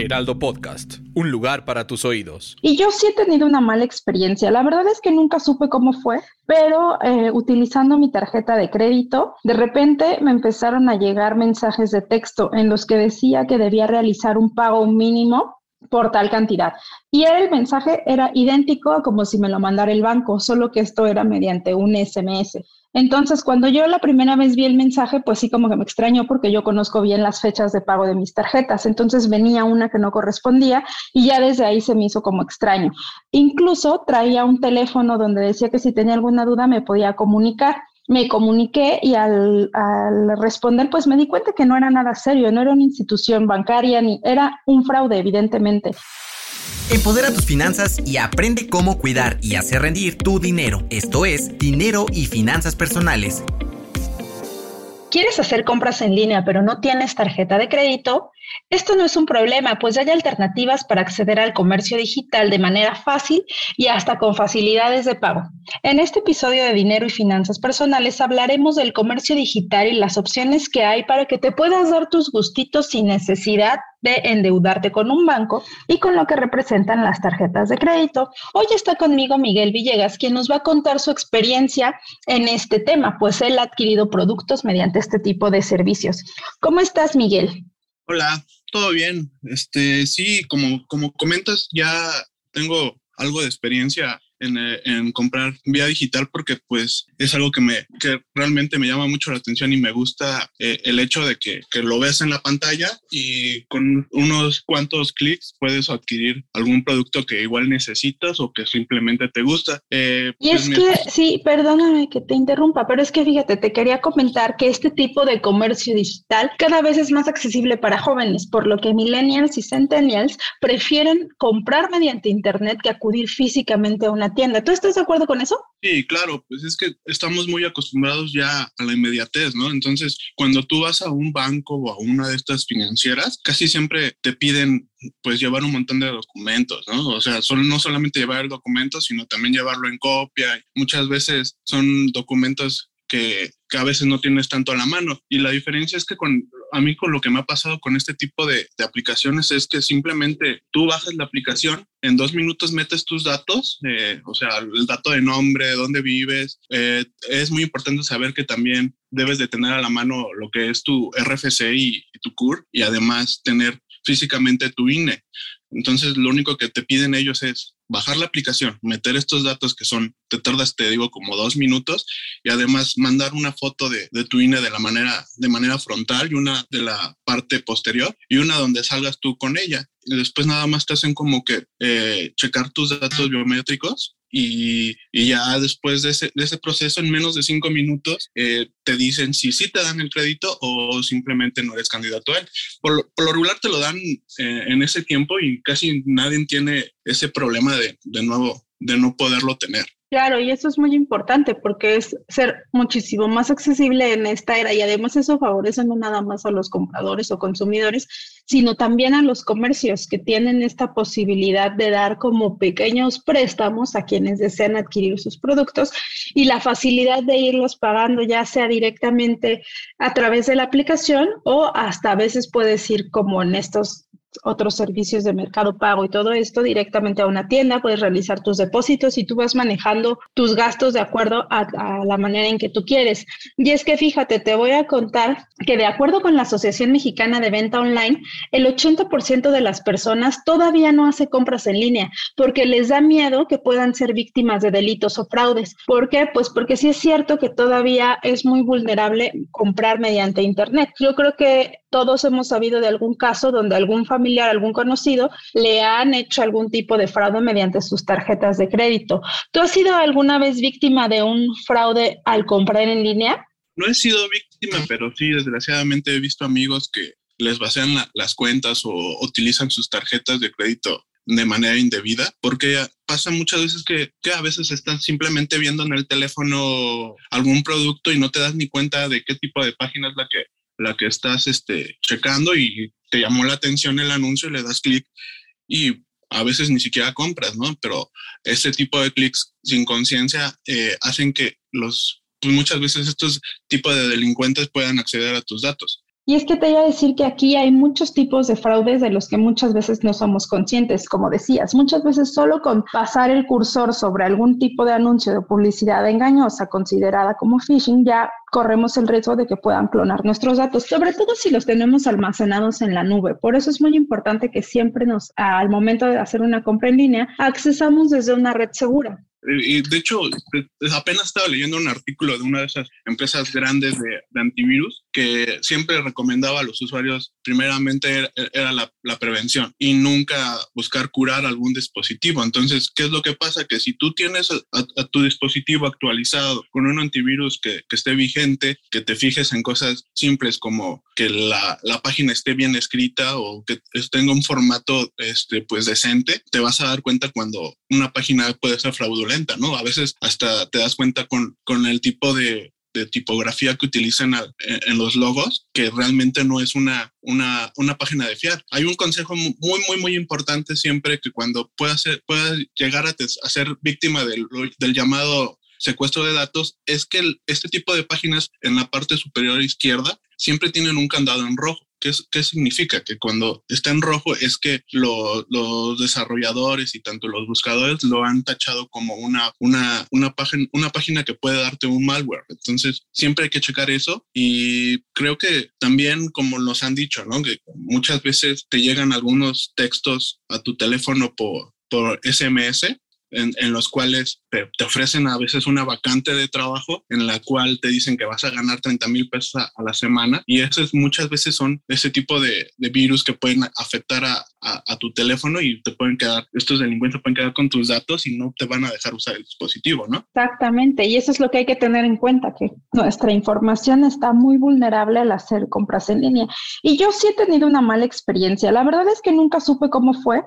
Heraldo Podcast, un lugar para tus oídos. Y yo sí he tenido una mala experiencia. La verdad es que nunca supe cómo fue, pero eh, utilizando mi tarjeta de crédito, de repente me empezaron a llegar mensajes de texto en los que decía que debía realizar un pago mínimo por tal cantidad. Y el mensaje era idéntico a como si me lo mandara el banco, solo que esto era mediante un SMS. Entonces, cuando yo la primera vez vi el mensaje, pues sí como que me extrañó porque yo conozco bien las fechas de pago de mis tarjetas. Entonces venía una que no correspondía y ya desde ahí se me hizo como extraño. Incluso traía un teléfono donde decía que si tenía alguna duda me podía comunicar me comuniqué y al, al, responder, pues me di cuenta que no era nada serio, no era una institución bancaria, ni era un fraude, evidentemente. Empodera tus finanzas y aprende cómo cuidar y hacer rendir tu dinero. Esto es Dinero y Finanzas Personales. ¿Quieres hacer compras en línea pero no tienes tarjeta de crédito? Esto no es un problema, pues hay alternativas para acceder al comercio digital de manera fácil y hasta con facilidades de pago. En este episodio de Dinero y Finanzas Personales hablaremos del comercio digital y las opciones que hay para que te puedas dar tus gustitos sin necesidad de endeudarte con un banco y con lo que representan las tarjetas de crédito. Hoy está conmigo Miguel Villegas, quien nos va a contar su experiencia en este tema, pues él ha adquirido productos mediante este tipo de servicios. ¿Cómo estás, Miguel? Hola, todo bien. Este, sí, como, como comentas, ya tengo algo de experiencia eh, en, comprar vía digital porque pues es algo que me que realmente me llama mucho la atención y me gusta eh, el hecho de que, que, lo ves en la pantalla y con unos cuantos clics puedes adquirir algún producto que igual necesitas o que simplemente te gusta. Eh, y pues, es que, sí, perdóname que te interrumpa, pero es que fíjate, te quería comentar que este tipo de comercio digital cada vez es más accesible para jóvenes, por lo que millennials y centennials prefieren comprar mediante internet que acudir físicamente a una tienda. ¿Tú estás de acuerdo con eso? Sí, claro, pues es que estamos muy acostumbrados ya a la inmediatez, ¿no? Entonces, cuando tú vas a un banco o a una de estas financieras, casi siempre te piden pues llevar un montón de documentos, ¿no? O sea, no solamente llevar el documento, sino también llevarlo en copia. Muchas veces son documentos que, a veces no tienes tanto a la mano. Y la diferencia es que con, a mí con lo que me ha pasado con este tipo de, aplicaciones es que simplemente tú bajas la aplicación, en dos minutos metes tus datos, eh, o sea, el dato de nombre, dónde vives. Eh, es muy importante saber que también debes de tener a la mano lo que es tu RFC y, y tu CUR y además tener físicamente tu INE. Entonces, lo único que te piden ellos es bajar la aplicación, meter estos datos que son, te tardas, te digo, como dos minutos y además mandar una foto de, tu INE de la manera, de manera frontal y una de la parte posterior y una donde salgas tú con ella. Y después nada más te hacen como que eh, checar tus datos biométricos y, ya después de ese, proceso, en menos de cinco minutos, eh, te dicen si sí te dan el crédito o simplemente no eres candidato a él. Por, por lo regular te lo dan eh, en ese tiempo y casi nadie tiene ese problema de, de nuevo, de no poderlo tener. Claro, y eso es muy importante porque es ser muchísimo más accesible en esta era y además eso favorece no nada más a los compradores o consumidores, sino también a los comercios que tienen esta posibilidad de dar como pequeños préstamos a quienes desean adquirir sus productos y la facilidad de irlos pagando ya sea directamente a través de la aplicación o hasta a veces puedes ir como en estos otros servicios de mercado pago y todo esto directamente a una tienda, puedes realizar tus depósitos y tú vas manejando tus gastos de acuerdo a, la manera en que tú quieres. Y es que fíjate, te voy a contar que de acuerdo con la Asociación Mexicana de Venta Online, el 80% de las personas todavía no hace compras en línea porque les da miedo que puedan ser víctimas de delitos o fraudes. ¿Por qué? Pues porque sí es cierto que todavía es muy vulnerable comprar mediante Internet. Yo creo que todos hemos sabido de algún caso donde algún familiar, algún conocido, le han hecho algún tipo de fraude mediante sus tarjetas de crédito. ¿Tú has sido alguna vez víctima de un fraude al comprar en línea? no he sido víctima, pero sí, desgraciadamente he visto amigos que les vacían las cuentas o utilizan sus tarjetas de crédito de manera indebida, porque pasa muchas veces que, que, a veces estás simplemente viendo en el teléfono algún producto y no te das ni cuenta de qué tipo de página es la que, la que estás este, checando y te llamó la atención el anuncio y le das clic y a veces ni siquiera compras, ¿no? Pero este tipo de clics sin conciencia eh, hacen que los, pues muchas veces estos tipos de delincuentes puedan acceder a tus datos. Y es que te iba a decir que aquí hay muchos tipos de fraudes de los que muchas veces no somos conscientes, como decías, muchas veces solo con pasar el cursor sobre algún tipo de anuncio de publicidad engañosa considerada como phishing, ya corremos el riesgo de que puedan clonar nuestros datos, sobre todo si los tenemos almacenados en la nube. Por eso es muy importante que siempre nos, al momento de hacer una compra en línea, accesamos desde una red segura. De hecho, apenas estaba leyendo un artículo de una de esas empresas grandes de, antivirus que siempre recomendaba a los usuarios, primeramente era, la, prevención y nunca buscar curar algún dispositivo. Entonces, ¿qué es lo que pasa? Que si tú tienes a, tu dispositivo actualizado con un antivirus que, que, esté vigente, que te fijes en cosas simples como que la, la página esté bien escrita o que tenga un formato este, pues decente, te vas a dar cuenta cuando una página puede ser fraudulenta ¿no? A veces hasta te das cuenta con, con el tipo de, de tipografía que utilizan en, los logos, que realmente no es una, una, una, página de fiar. Hay un consejo muy, muy, muy importante siempre que cuando puedas, puedas llegar a, a, ser víctima del, del llamado secuestro de datos, es que este tipo de páginas en la parte superior izquierda siempre tienen un candado en rojo. ¿Qué, ¿Qué, significa? Que cuando está en rojo es que los desarrolladores y tanto los buscadores lo han tachado como una, una, una, página, una página que puede darte un malware. Entonces, siempre hay que checar eso y creo que también, como nos han dicho, ¿no? que muchas veces te llegan algunos textos a tu teléfono por, por SMS en, los cuales te, ofrecen a veces una vacante de trabajo en la cual te dicen que vas a ganar 30 mil pesos a, la semana y esas muchas veces son ese tipo de, virus que pueden afectar a, tu teléfono y te pueden quedar, estos delincuentes pueden quedar con tus datos y no te van a dejar usar el dispositivo, ¿no? Exactamente, y eso es lo que hay que tener en cuenta, que nuestra información está muy vulnerable al hacer compras en línea. Y yo sí he tenido una mala experiencia, la verdad es que nunca supe cómo fue,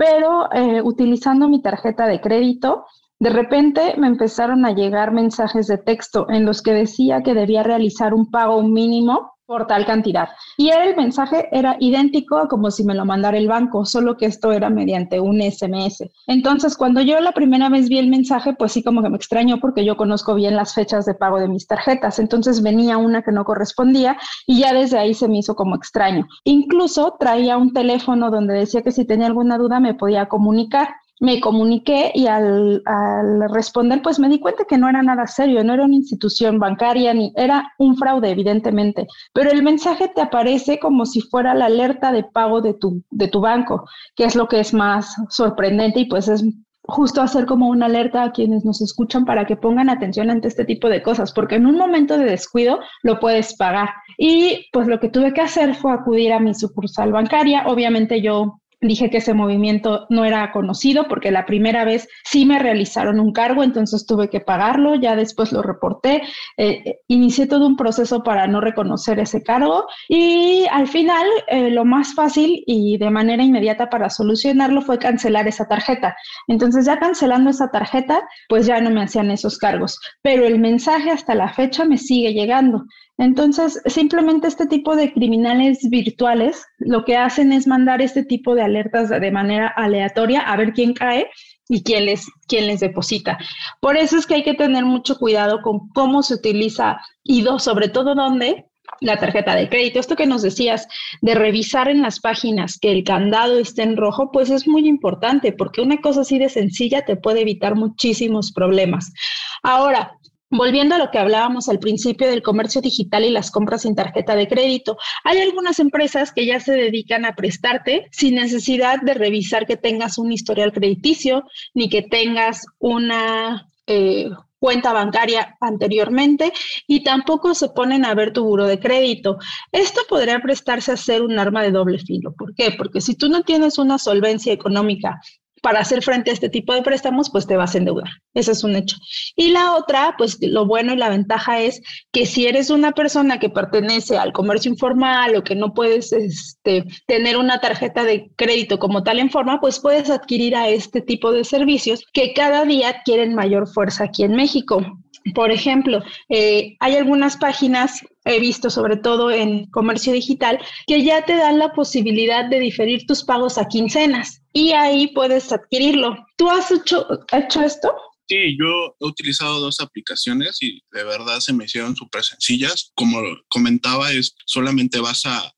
pero eh, utilizando mi tarjeta de crédito, de repente me empezaron a llegar mensajes de texto en los que decía que debía realizar un pago mínimo por tal cantidad. Y el mensaje era idéntico como si me lo mandara el banco, solo que esto era mediante un SMS. Entonces, cuando yo la primera vez vi el mensaje, pues sí como que me extrañó porque yo conozco bien las fechas de pago de mis tarjetas. Entonces venía una que no correspondía y ya desde ahí se me hizo como extraño. Incluso traía un teléfono donde decía que si tenía alguna duda me podía comunicar me comuniqué y al, responder pues me di cuenta que no era nada serio, no era una institución bancaria ni era un fraude evidentemente, pero el mensaje te aparece como si fuera la alerta de pago de tu, de tu banco, que es lo que es más sorprendente y pues es justo hacer como una alerta a quienes nos escuchan para que pongan atención ante este tipo de cosas, porque en un momento de descuido lo puedes pagar. Y pues lo que tuve que hacer fue acudir a mi sucursal bancaria. Obviamente yo dije que ese movimiento no era conocido porque la primera vez sí me realizaron un cargo, entonces tuve que pagarlo, ya después lo reporté, eh, eh, inicié todo un proceso para no reconocer ese cargo y al final eh, lo más fácil y de manera inmediata para solucionarlo fue cancelar esa tarjeta. Entonces ya cancelando esa tarjeta, pues ya no me hacían esos cargos, pero el mensaje hasta la fecha me sigue llegando. Entonces, simplemente este tipo de criminales virtuales lo que hacen es mandar este tipo de alertas de manera aleatoria a ver quién cae y quién les, quién les deposita. Por eso es que hay que tener mucho cuidado con cómo se utiliza y sobre todo dónde la tarjeta de crédito. Esto que nos decías de revisar en las páginas que el candado esté en rojo, pues es muy importante porque una cosa así de sencilla te puede evitar muchísimos problemas. Ahora, Volviendo a lo que hablábamos al principio del comercio digital y las compras sin tarjeta de crédito, hay algunas empresas que ya se dedican a prestarte sin necesidad de revisar que tengas un historial crediticio ni que tengas una eh, cuenta bancaria anteriormente y tampoco se ponen a ver tu buro de crédito. Esto podría prestarse a ser un arma de doble filo. ¿Por qué? Porque si tú no tienes una solvencia económica para hacer frente a este tipo de préstamos, pues te vas a endeudar. Eso es un hecho. Y la otra, pues lo bueno y la ventaja es que si eres una persona que pertenece al comercio informal o que no puedes este, tener una tarjeta de crédito como tal en forma, pues puedes adquirir a este tipo de servicios que cada día adquieren mayor fuerza aquí en México. Por ejemplo, eh, hay algunas páginas, he visto sobre todo en comercio digital, que ya te dan la posibilidad de diferir tus pagos a quincenas y ahí puedes adquirirlo. ¿Tú has hecho, hecho esto? Sí, yo he utilizado dos aplicaciones y de verdad se me hicieron súper sencillas. Como comentaba, es solamente vas a...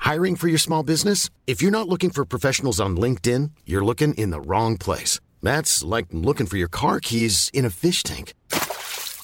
Hiring for your small business? If you're not looking for professionals on LinkedIn, you're looking in the wrong place. That's like looking for your car keys in a fish tank.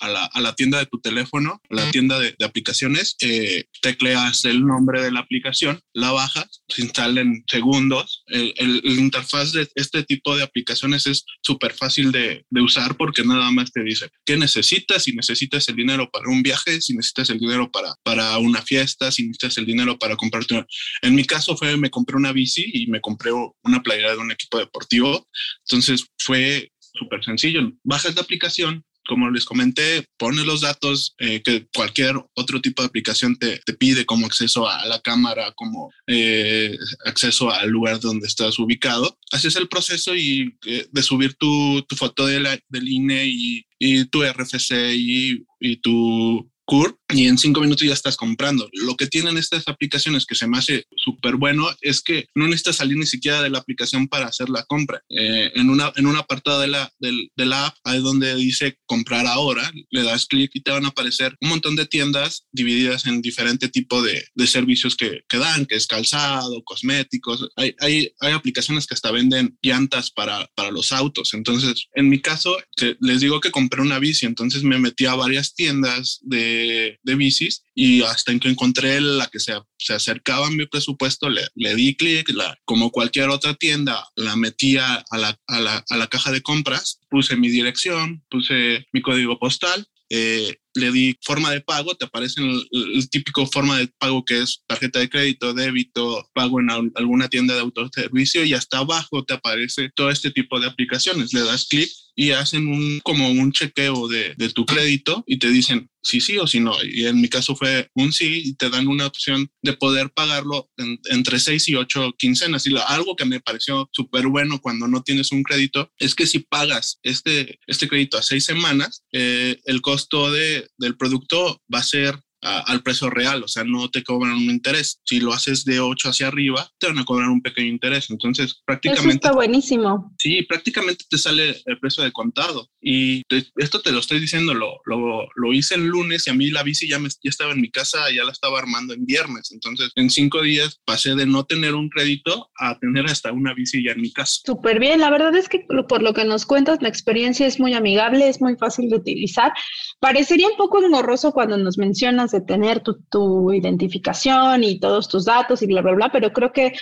A la, a la tienda de tu teléfono, a la tienda de, de aplicaciones, eh, tecleas el nombre de la aplicación, la bajas, se instala en segundos. El, el, el interfaz de este tipo de aplicaciones es súper fácil de, de, usar porque nada más te dice qué necesitas, si necesitas el dinero para un viaje, si necesitas el dinero para, para una fiesta, si necesitas el dinero para comprarte una... En mi caso fue, me compré una bici y me compré una playera de un equipo deportivo. Entonces fue súper sencillo. Bajas la aplicación, como les comenté, pones los datos eh, que cualquier otro tipo de aplicación te, te, pide, como acceso a la cámara, como eh, acceso al lugar donde estás ubicado. Haces el proceso y eh, de subir tu, tu foto de la, del INE y, y tu RFC y, y tu CUR y en cinco minutos ya estás comprando. Lo que tienen estas aplicaciones que se me hace súper bueno es que no necesitas salir ni siquiera de la aplicación para hacer la compra. Eh, en, una, en un apartado de la, de, de la app, ahí donde dice comprar ahora, le das clic y te van a aparecer un montón de tiendas divididas en diferente tipo de, de servicios que, que, dan, que es calzado, cosméticos. Hay, hay, hay aplicaciones que hasta venden llantas para, para los autos. Entonces, en mi caso, les digo que compré una bici, entonces me metí a varias tiendas de de bicis y hasta en que encontré la que se, se acercaba a mi presupuesto, le, le di clic, como cualquier otra tienda, la metía a la, a, la, a la caja de compras, puse mi dirección, puse mi código postal eh, le di forma de pago, te aparece el, el, típico forma de pago que es tarjeta de crédito, débito, pago en alguna tienda de autoservicio y hasta abajo te aparece todo este tipo de aplicaciones. Le das clic y hacen un, como un chequeo de, de, tu crédito y te dicen si sí o si no. Y en mi caso fue un sí y te dan una opción de poder pagarlo en, entre seis y ocho quincenas. Y lo, algo que me pareció súper bueno cuando no tienes un crédito es que si pagas este, este crédito a seis semanas, eh, el costo de, del producto va a ser a, al precio real, o sea, no te cobran un interés. Si lo haces de 8 hacia arriba, te van a cobrar un pequeño interés. Entonces, prácticamente... Eso está buenísimo. Sí, prácticamente te sale el precio de contado. Y te, esto te lo estoy diciendo, lo, lo, lo, hice el lunes y a mí la bici ya, me, ya estaba en mi casa, ya la estaba armando en viernes. Entonces, en cinco días pasé de no tener un crédito a tener hasta una bici ya en mi casa. Súper bien, la verdad es que por lo que nos cuentas, la experiencia es muy amigable, es muy fácil de utilizar. Parecería un poco engorroso cuando nos mencionas de tener tu, tu, identificación y todos tus datos y bla, bla, bla, pero creo que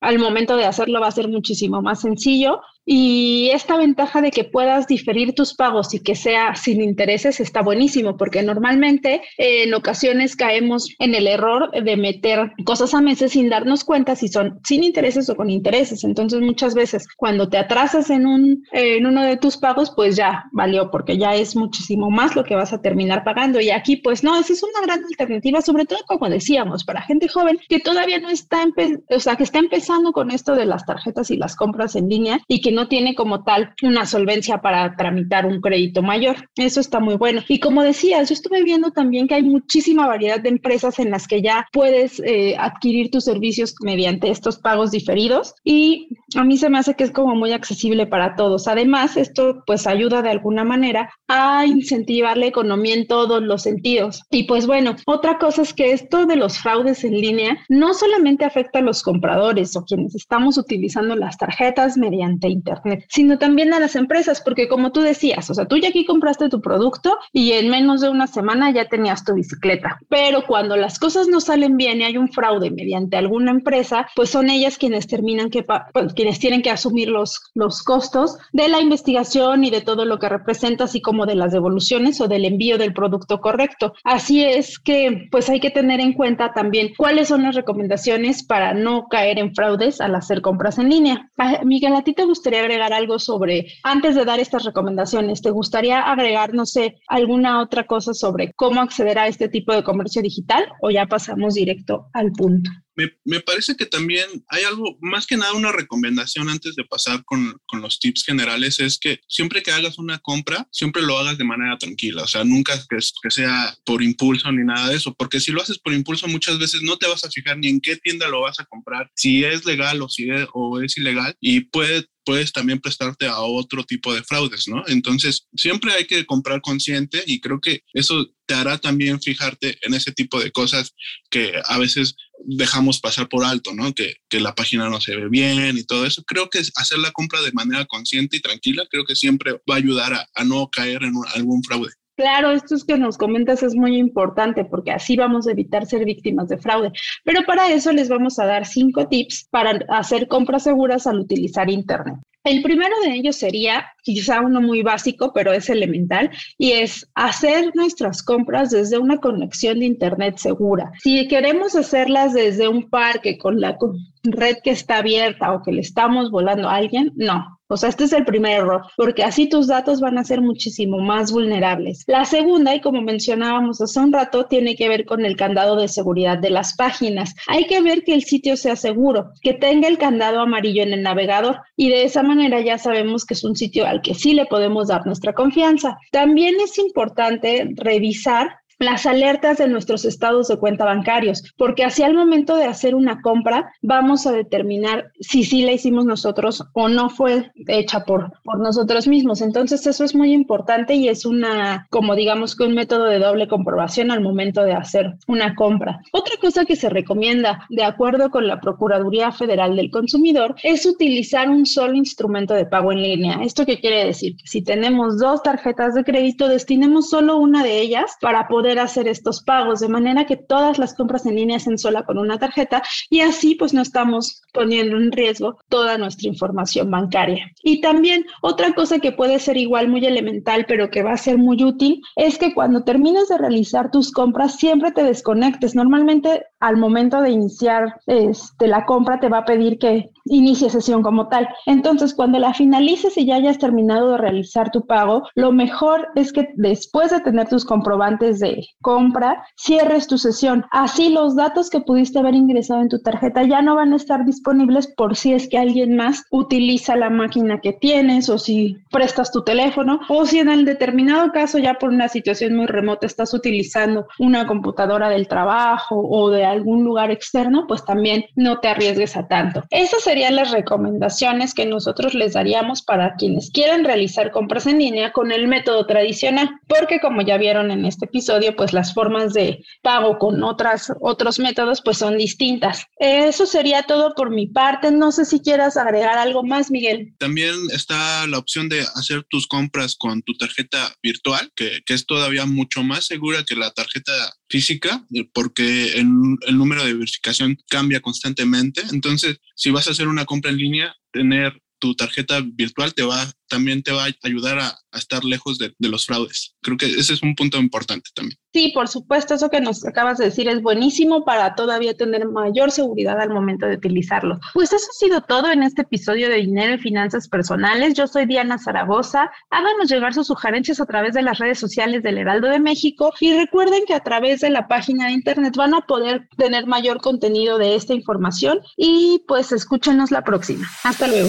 al momento de hacerlo va a ser muchísimo más sencillo. Y esta ventaja de que puedas diferir tus pagos y que sea sin intereses está buenísimo, porque normalmente eh, en ocasiones caemos en el error de meter cosas a meses sin darnos cuenta si son sin intereses o con intereses. Entonces muchas veces cuando te atrasas en, un, en uno de tus pagos, pues ya valió, porque ya es muchísimo más lo que vas a terminar pagando. Y aquí pues no, esa es una gran alternativa, sobre todo como decíamos, para gente joven que todavía no está, o sea, que está empezando con esto de las tarjetas y las compras en línea y que no tiene como tal una solvencia para tramitar un crédito mayor. Eso está muy bueno. Y como decías, yo estuve viendo también que hay muchísima variedad de empresas en las que ya puedes eh, adquirir tus servicios mediante estos pagos diferidos y a mí se me hace que es como muy accesible para todos. Además, esto pues ayuda de alguna manera a incentivar la economía en todos los sentidos. Y pues bueno, otra cosa es que esto de los fraudes en línea no solamente afecta a los compradores o quienes estamos utilizando las tarjetas mediante Internet, sino también a las empresas, porque como tú decías, o sea, tú ya aquí compraste tu producto y en menos de una semana ya tenías tu bicicleta. Pero cuando las cosas no salen bien y hay un fraude mediante alguna empresa, pues son ellas quienes terminan que, pues, quienes tienen que asumir los, los costos de la investigación y de todo lo que representa, así como de las devoluciones o del envío del producto correcto. Así es que pues hay que tener en cuenta también cuáles son las recomendaciones para no caer en fraudes al hacer compras en línea. Ah, Miguel, ¿a ti te gustaría agregar algo sobre, antes de dar estas recomendaciones, te gustaría agregar, no sé, alguna otra cosa sobre cómo acceder a este tipo de comercio digital o ya pasamos directo al punto? Me, parece que también hay algo, más que nada una recomendación antes de pasar con, con, los tips generales, es que siempre que hagas una compra, siempre lo hagas de manera tranquila, o sea, nunca que, que sea por impulso ni nada de eso, porque si lo haces por impulso muchas veces no te vas a fijar ni en qué tienda lo vas a comprar, si es legal o si es, o es ilegal, y puede puedes también prestarte a otro tipo de fraudes, ¿no? Entonces, siempre hay que comprar consciente y creo que eso te hará también fijarte en ese tipo de cosas que a veces dejamos pasar por alto, ¿no? Que, que la página no se ve bien y todo eso. Creo que hacer la compra de manera consciente y tranquila, creo que siempre va a ayudar a, a no caer en algún fraude. Claro, esto es que nos comentas es muy importante porque así vamos a evitar ser víctimas de fraude. Pero para eso les vamos a dar cinco tips para hacer compras seguras al utilizar Internet. El primero de ellos sería quizá uno muy básico, pero es elemental, y es hacer nuestras compras desde una conexión de Internet segura. Si queremos hacerlas desde un parque con la red que está abierta o que le estamos volando a alguien, no. O sea, este es el primer error, porque así tus datos van a ser muchísimo más vulnerables. La segunda, y como mencionábamos hace un rato, tiene que ver con el candado de seguridad de las páginas. Hay que ver que el sitio sea seguro, que tenga el candado amarillo en el navegador y de esa manera ya sabemos que es un sitio al que sí le podemos dar nuestra confianza. También es importante revisar las alertas de nuestros estados de cuenta bancarios, porque así al momento de hacer una compra vamos a determinar si sí la hicimos nosotros o no fue hecha por, por nosotros mismos. Entonces eso es muy importante y es una, como digamos que un método de doble comprobación al momento de hacer una compra. Otra cosa que se recomienda, de acuerdo con la Procuraduría Federal del Consumidor, es utilizar un solo instrumento de pago en línea. ¿Esto qué quiere decir? Si tenemos dos tarjetas de crédito, destinemos solo una de ellas para poder hacer estos pagos, de manera que todas las compras en línea sean sola con una tarjeta y así pues no estamos poniendo en riesgo toda nuestra información bancaria. Y también otra cosa que puede ser igual muy elemental, pero que va a ser muy útil, es que cuando termines de realizar tus compras siempre te desconectes. Normalmente al momento de iniciar este, la compra te va a pedir que inicie sesión como tal. Entonces, cuando la finalices y ya hayas terminado de realizar tu pago, lo mejor es que después de tener tus comprobantes de compra, cierres tu sesión. Así los datos que pudiste haber ingresado en tu tarjeta ya no van a estar disponibles por si es que alguien más utiliza la máquina que tienes o si prestas tu teléfono o si en el determinado caso ya por una situación muy remota estás utilizando una computadora del trabajo o de algún lugar externo, pues también no te arriesgues a tanto. Esas serían las recomendaciones que nosotros les daríamos para quienes quieran realizar compras en línea con el método tradicional, porque como ya vieron en este episodio, pues las formas de pago con otras, otros métodos pues son distintas. Eso sería todo por mi parte. No sé si quieras agregar algo más, Miguel. También está la opción de hacer tus compras con tu tarjeta virtual, que, que es todavía mucho más segura que la tarjeta física, porque el, el número de verificación cambia constantemente. Entonces, si vas a hacer una compra en línea, tener tu tarjeta virtual te va, también te va a ayudar a, estar lejos de, los fraudes. Creo que ese es un punto importante también. Sí, por supuesto, eso que nos acabas de decir es buenísimo para todavía tener mayor seguridad al momento de utilizarlo. Pues eso ha sido todo en este episodio de Dinero y Finanzas Personales. Yo soy Diana Zaragoza. Háganos llegar sus sugerencias a través de las redes sociales del Heraldo de México y recuerden que a través de la página de internet van a poder tener mayor contenido de esta información y pues escúchenos la próxima. Hasta luego.